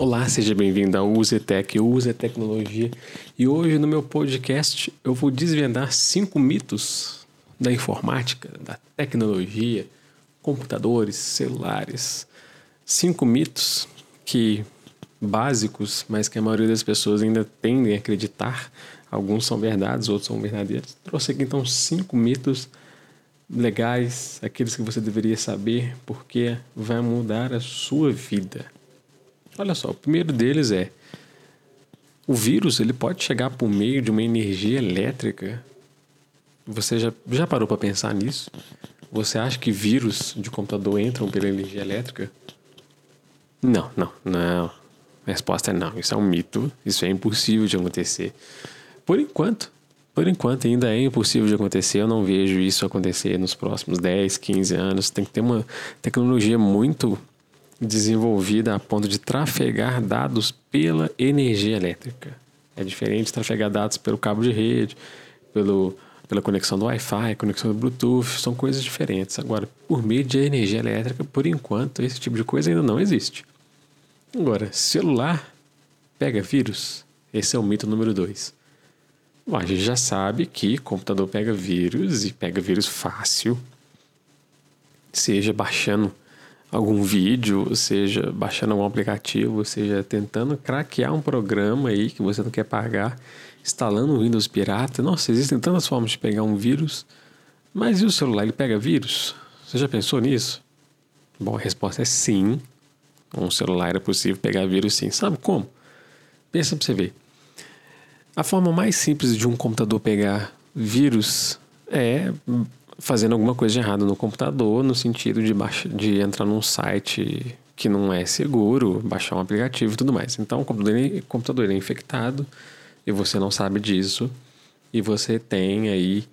Olá, seja bem-vindo ao Uzetec, Use Tecnologia. E hoje no meu podcast eu vou desvendar cinco mitos da informática, da tecnologia, computadores, celulares. Cinco mitos que básicos, mas que a maioria das pessoas ainda tendem a acreditar. Alguns são verdades, outros são verdadeiros. Trouxe aqui então cinco mitos legais, aqueles que você deveria saber, porque vai mudar a sua vida. Olha só, o primeiro deles é o vírus ele pode chegar por meio de uma energia elétrica. Você já, já parou para pensar nisso? Você acha que vírus de computador entram pela energia elétrica? Não, não, não. A resposta é não. Isso é um mito. Isso é impossível de acontecer. Por enquanto, por enquanto ainda é impossível de acontecer. Eu não vejo isso acontecer nos próximos 10, 15 anos. Tem que ter uma tecnologia muito desenvolvida a ponto de trafegar dados pela energia elétrica. É diferente de trafegar dados pelo cabo de rede, pelo, pela conexão do Wi-Fi, conexão do Bluetooth, são coisas diferentes. Agora, por meio de energia elétrica, por enquanto, esse tipo de coisa ainda não existe. Agora, celular pega vírus? Esse é o mito número dois. A gente já sabe que computador pega vírus e pega vírus fácil, seja baixando algum vídeo, seja baixando algum aplicativo, seja tentando craquear um programa aí que você não quer pagar, instalando um Windows pirata. Nossa, existem tantas formas de pegar um vírus. Mas e o celular, ele pega vírus? Você já pensou nisso? Bom, a resposta é sim. Um celular é possível pegar vírus sim. Sabe como? Pensa pra você ver. A forma mais simples de um computador pegar vírus é fazendo alguma coisa de errado no computador, no sentido de, baixa, de entrar num site que não é seguro, baixar um aplicativo e tudo mais. Então, o computador, o computador é infectado e você não sabe disso, e você tem aí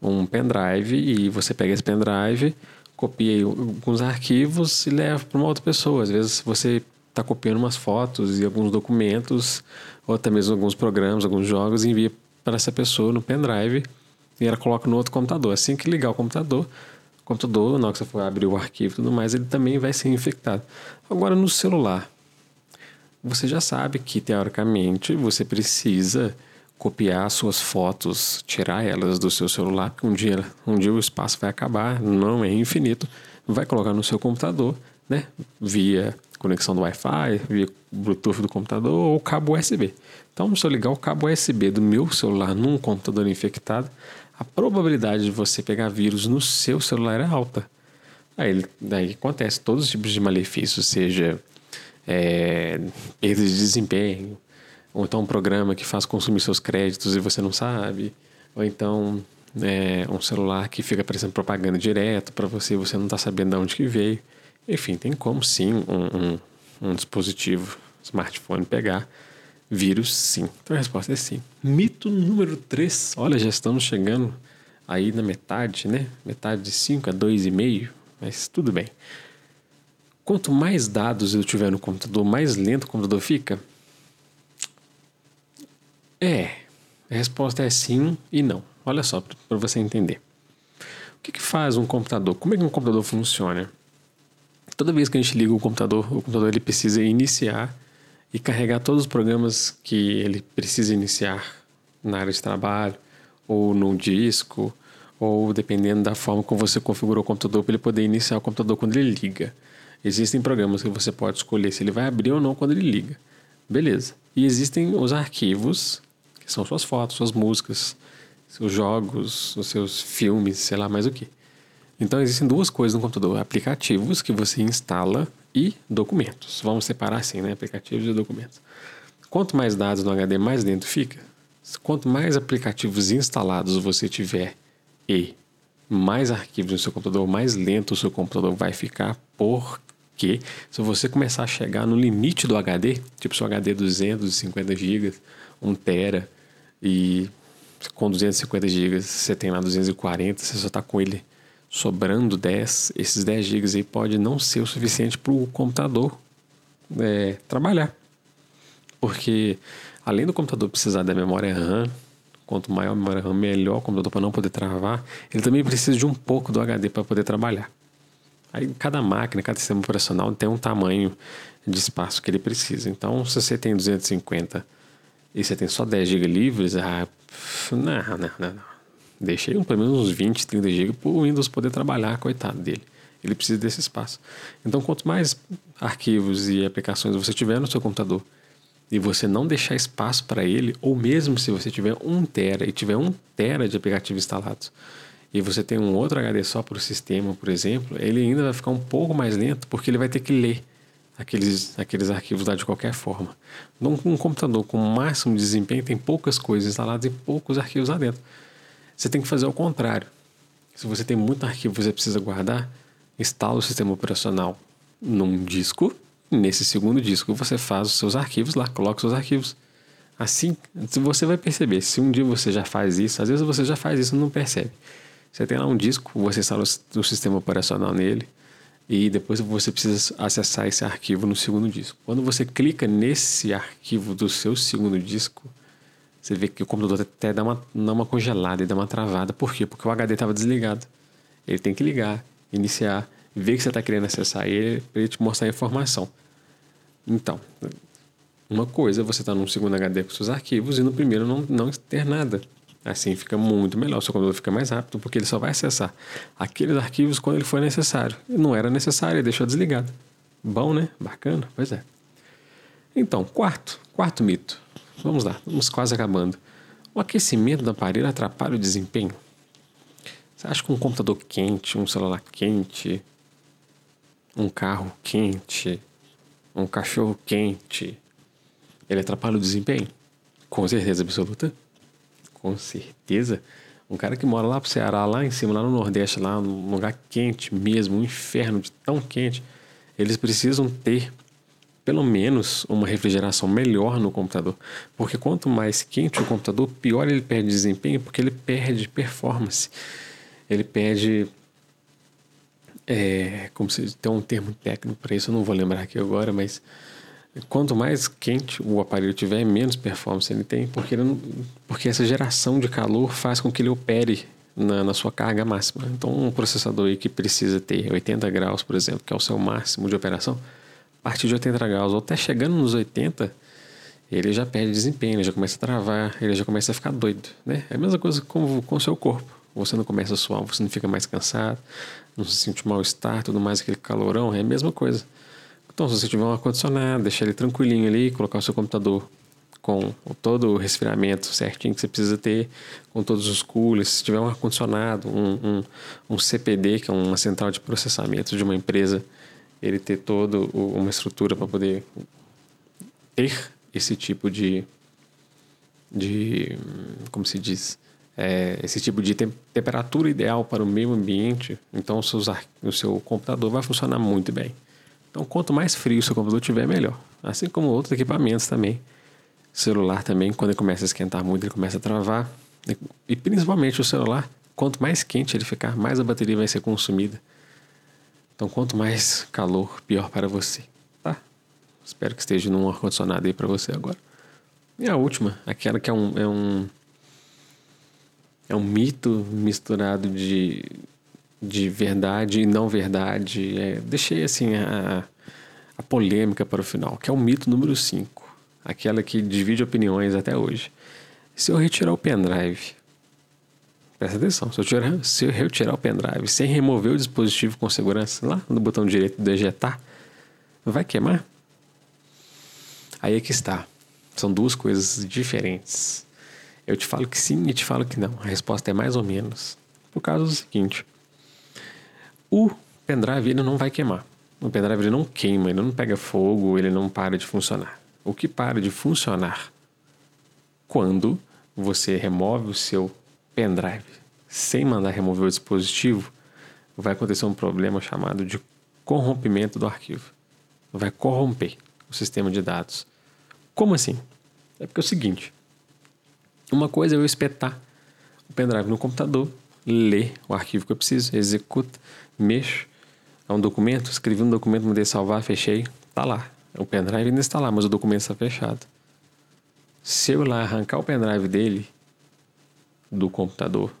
um pendrive e você pega esse pendrive, copia alguns arquivos e leva para uma outra pessoa. Às vezes você está copiando umas fotos e alguns documentos, ou até mesmo alguns programas, alguns jogos, e envia para essa pessoa no pendrive e ela coloca no outro computador. Assim que ligar o computador, o computador, na hora que você for abrir o arquivo e tudo mais, ele também vai ser infectado. Agora, no celular, você já sabe que, teoricamente, você precisa copiar suas fotos, tirar elas do seu celular, porque um dia, um dia o espaço vai acabar, não é infinito, vai colocar no seu computador, né, via conexão do Wi-Fi, via Bluetooth do computador ou cabo USB. Então, se eu ligar o cabo USB do meu celular num computador infectado, a probabilidade de você pegar vírus no seu celular é alta. Aí daí acontece todos os tipos de malefícios, seja é, perda de desempenho, ou então um programa que faz consumir seus créditos e você não sabe, ou então é, um celular que fica aparecendo propaganda direto para você e você não está sabendo de onde que veio. Enfim, tem como sim um, um, um dispositivo, smartphone, pegar vírus sim. Então a resposta é sim. Mito número 3. Olha, já estamos chegando aí na metade, né? Metade de 5 a 2,5, mas tudo bem. Quanto mais dados eu tiver no computador, mais lento o computador fica? É. A resposta é sim e não. Olha só, para você entender. O que, que faz um computador? Como é que um computador funciona? Toda vez que a gente liga o computador, o computador ele precisa iniciar e carregar todos os programas que ele precisa iniciar na área de trabalho, ou no disco, ou dependendo da forma como você configurou o computador para ele poder iniciar o computador quando ele liga. Existem programas que você pode escolher se ele vai abrir ou não quando ele liga. Beleza. E existem os arquivos, que são suas fotos, suas músicas, seus jogos, os seus filmes, sei lá mais o que. Então existem duas coisas no computador: aplicativos que você instala e documentos. Vamos separar assim, né? Aplicativos e documentos. Quanto mais dados no HD, mais dentro fica. Quanto mais aplicativos instalados você tiver e mais arquivos no seu computador, mais lento o seu computador vai ficar, porque se você começar a chegar no limite do HD, tipo seu HD 250 GB, 1 tera e com 250 GB você tem lá 240, você só está com ele sobrando 10, esses 10 GB aí pode não ser o suficiente para o computador é, trabalhar. Porque além do computador precisar da memória RAM, quanto maior a memória RAM, melhor o computador para não poder travar, ele também precisa de um pouco do HD para poder trabalhar. Aí cada máquina, cada sistema operacional tem um tamanho de espaço que ele precisa. Então, se você tem 250 e você tem só 10 GB livres, ah, não, não, não, não. Deixei pelo menos uns 20, 30 GB para o Windows poder trabalhar, coitado dele. Ele precisa desse espaço. Então, quanto mais arquivos e aplicações você tiver no seu computador e você não deixar espaço para ele, ou mesmo se você tiver 1 tera e tiver 1 tera de aplicativos instalados, e você tem um outro HD só para o sistema, por exemplo, ele ainda vai ficar um pouco mais lento porque ele vai ter que ler aqueles, aqueles arquivos lá de qualquer forma. Então, um computador com máximo desempenho tem poucas coisas instaladas e poucos arquivos lá dentro. Você tem que fazer o contrário. Se você tem muito arquivo que você precisa guardar, instala o sistema operacional num disco. Nesse segundo disco, você faz os seus arquivos lá, coloca os seus arquivos. Assim, você vai perceber. Se um dia você já faz isso, às vezes você já faz isso e não percebe. Você tem lá um disco, você instala o sistema operacional nele e depois você precisa acessar esse arquivo no segundo disco. Quando você clica nesse arquivo do seu segundo disco, você vê que o computador até dá uma, dá uma congelada e dá uma travada. Por quê? Porque o HD estava desligado. Ele tem que ligar, iniciar, ver que você está querendo acessar ele para ele te mostrar a informação. Então, uma coisa é você estar tá num segundo HD com seus arquivos e no primeiro não, não ter nada. Assim fica muito melhor, o seu computador fica mais rápido, porque ele só vai acessar aqueles arquivos quando ele for necessário. Não era necessário, ele deixou desligado. Bom, né? Bacana? Pois é. Então, quarto, quarto mito. Vamos lá, vamos quase acabando. O aquecimento do aparelho atrapalha o desempenho? Você acha que um computador quente, um celular quente, um carro quente, um cachorro quente, ele atrapalha o desempenho? Com certeza absoluta com certeza. Um cara que mora lá pro Ceará, lá em cima, lá no Nordeste, lá num lugar quente mesmo, um inferno de tão quente, eles precisam ter pelo menos uma refrigeração melhor no computador. Porque quanto mais quente o computador, pior ele perde desempenho, porque ele perde performance. Ele perde. É, como se tem um termo técnico para isso, eu não vou lembrar aqui agora, mas Quanto mais quente o aparelho tiver, menos performance ele tem, porque, ele não, porque essa geração de calor faz com que ele opere na, na, sua carga máxima. Então, um processador aí que precisa ter 80 graus, por exemplo, que é o seu máximo de operação, a partir de 80 graus ou até chegando nos 80, ele já perde desempenho, ele já começa a travar, ele já começa a ficar doido. Né? É a mesma coisa com, com o seu corpo. Você não começa a suar, você não fica mais cansado, não se sente mal-estar, tudo mais, aquele calorão, é a mesma coisa. Então, se você tiver um ar-condicionado, deixar ele tranquilinho ali, colocar o seu computador com todo o resfriamento certinho que você precisa ter, com todos os coolers, se tiver um ar-condicionado, um, um, um, CPD, que é uma central de processamento de uma empresa, ele ter toda uma estrutura para poder ter esse tipo de, de como se diz, é, esse tipo de te temperatura ideal para o meio ambiente, então o, seus, o seu computador vai funcionar muito bem. Então, quanto mais frio o seu computador tiver, melhor. Assim como outros equipamentos também. O celular também, quando ele começa a esquentar muito, ele começa a travar. E principalmente o celular, quanto mais quente ele ficar, mais a bateria vai ser consumida. Então, quanto mais calor, pior para você, tá? Espero que esteja num ar-condicionado aí para você agora. E a última, aquela que é um, é um, é um mito misturado de de verdade e não verdade. É, deixei assim a, a polêmica para o final, que é o mito número 5, aquela que divide opiniões até hoje. Se eu retirar o pendrive, presta atenção, se eu, tirar, se eu retirar o pendrive sem remover o dispositivo com segurança, lá no botão direito de ejetar, vai queimar? Aí é que está. São duas coisas diferentes. Eu te falo que sim e te falo que não. A resposta é mais ou menos. Por causa do seguinte: o pendrive ele não vai queimar. O pendrive ele não queima, ele não pega fogo, ele não para de funcionar. O que para de funcionar quando você remove o seu pendrive sem mandar remover o dispositivo, vai acontecer um problema chamado de corrompimento do arquivo. Vai corromper o sistema de dados. Como assim? É porque é o seguinte: uma coisa é eu espetar o pendrive no computador, ler o arquivo que eu preciso, executa, mexo, é um documento, escrevi um documento, mandei salvar, fechei, tá lá. O pendrive ainda está lá, mas o documento está fechado. Se eu lá arrancar o pendrive dele do computador,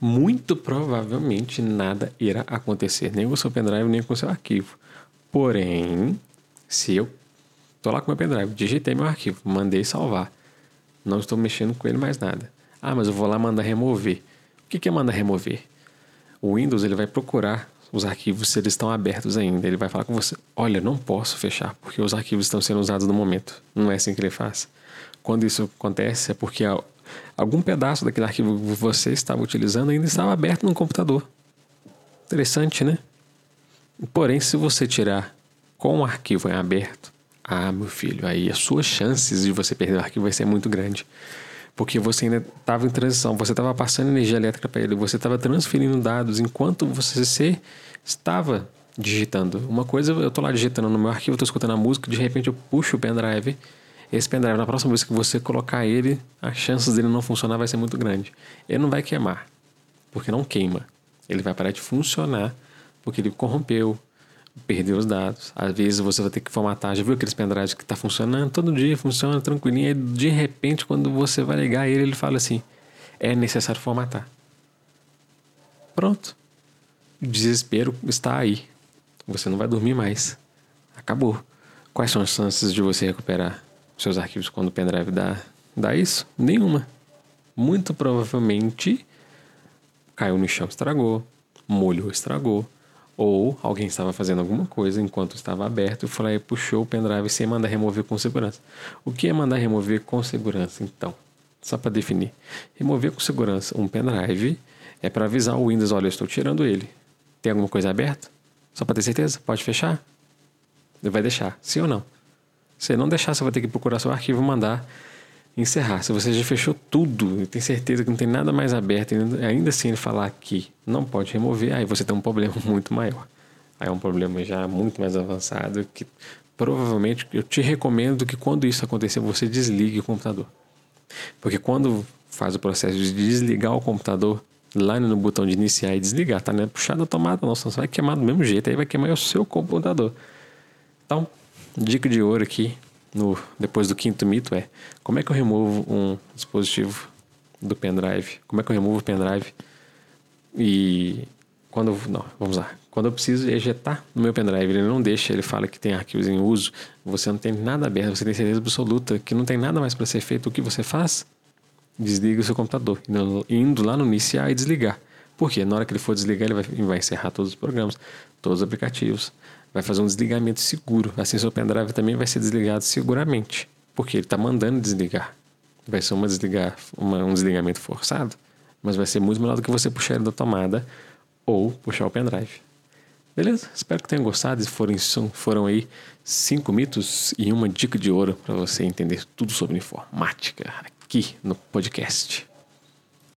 muito provavelmente nada irá acontecer, nem com o seu pendrive, nem com o seu arquivo. Porém, se eu tô lá com meu pendrive, digitei meu arquivo, mandei salvar, não estou mexendo com ele mais nada. Ah, mas eu vou lá mandar remover. O que é mandar remover? O Windows ele vai procurar os arquivos se eles estão abertos ainda. Ele vai falar com você: olha, não posso fechar porque os arquivos estão sendo usados no momento. Não é assim que ele faz. Quando isso acontece é porque algum pedaço daquele arquivo que você estava utilizando ainda estava aberto no computador. Interessante, né? Porém, se você tirar com o arquivo em aberto, ah, meu filho, aí as suas chances de você perder o arquivo vai ser muito grande. Porque você ainda estava em transição, você estava passando energia elétrica para ele, você estava transferindo dados enquanto você estava digitando. Uma coisa, eu estou lá digitando no meu arquivo, estou escutando a música, de repente eu puxo o pendrive esse pendrive, na próxima vez que você colocar ele, as chances dele não funcionar vai ser muito grande. Ele não vai queimar, porque não queima. Ele vai parar de funcionar, porque ele corrompeu, perdeu os dados. Às vezes você vai ter que formatar. Já viu aqueles pendrives que está funcionando todo dia, funciona tranquilinho, e de repente, quando você vai ligar ele, ele fala assim: é necessário formatar. Pronto. O desespero está aí. Você não vai dormir mais. Acabou. Quais são as chances de você recuperar? Seus arquivos quando o pendrive dá, dá isso? Nenhuma. Muito provavelmente caiu no chão, estragou, molhou, estragou. Ou alguém estava fazendo alguma coisa enquanto estava aberto e foi lá e puxou o pendrive sem mandar remover com segurança. O que é mandar remover com segurança, então? Só para definir. Remover com segurança um pendrive é para avisar o Windows: olha, eu estou tirando ele. Tem alguma coisa aberta? Só para ter certeza? Pode fechar? Ele vai deixar, sim ou não? Se não deixar, você vai ter que procurar seu arquivo mandar encerrar. Se você já fechou tudo e tem certeza que não tem nada mais aberto, ainda assim ele falar que não pode remover, aí você tem um problema muito maior. Aí é um problema já muito mais avançado que provavelmente eu te recomendo que quando isso acontecer você desligue o computador. Porque quando faz o processo de desligar o computador, lá no botão de iniciar e desligar, tá? Não é puxar da tomada, não, senão você vai queimar do mesmo jeito, aí vai queimar o seu computador. Então, Dica de ouro aqui, no, depois do quinto mito, é como é que eu removo um dispositivo do pendrive? Como é que eu removo o pendrive? E quando. Não, vamos lá. Quando eu preciso ejetar no meu pendrive, ele não deixa, ele fala que tem arquivos em uso, você não tem nada aberto, você tem certeza absoluta que não tem nada mais para ser feito. O que você faz? Desliga o seu computador, indo lá no iniciar e desligar. Por quê? Na hora que ele for desligar, ele vai, vai encerrar todos os programas, todos os aplicativos, vai fazer um desligamento seguro. Assim, seu pendrive também vai ser desligado seguramente, porque ele está mandando desligar. Vai ser uma desligar, uma, um desligamento forçado, mas vai ser muito melhor do que você puxar ele da tomada ou puxar o pendrive. Beleza? Espero que tenham gostado. Foram, foram aí cinco mitos e uma dica de ouro para você entender tudo sobre informática aqui no podcast.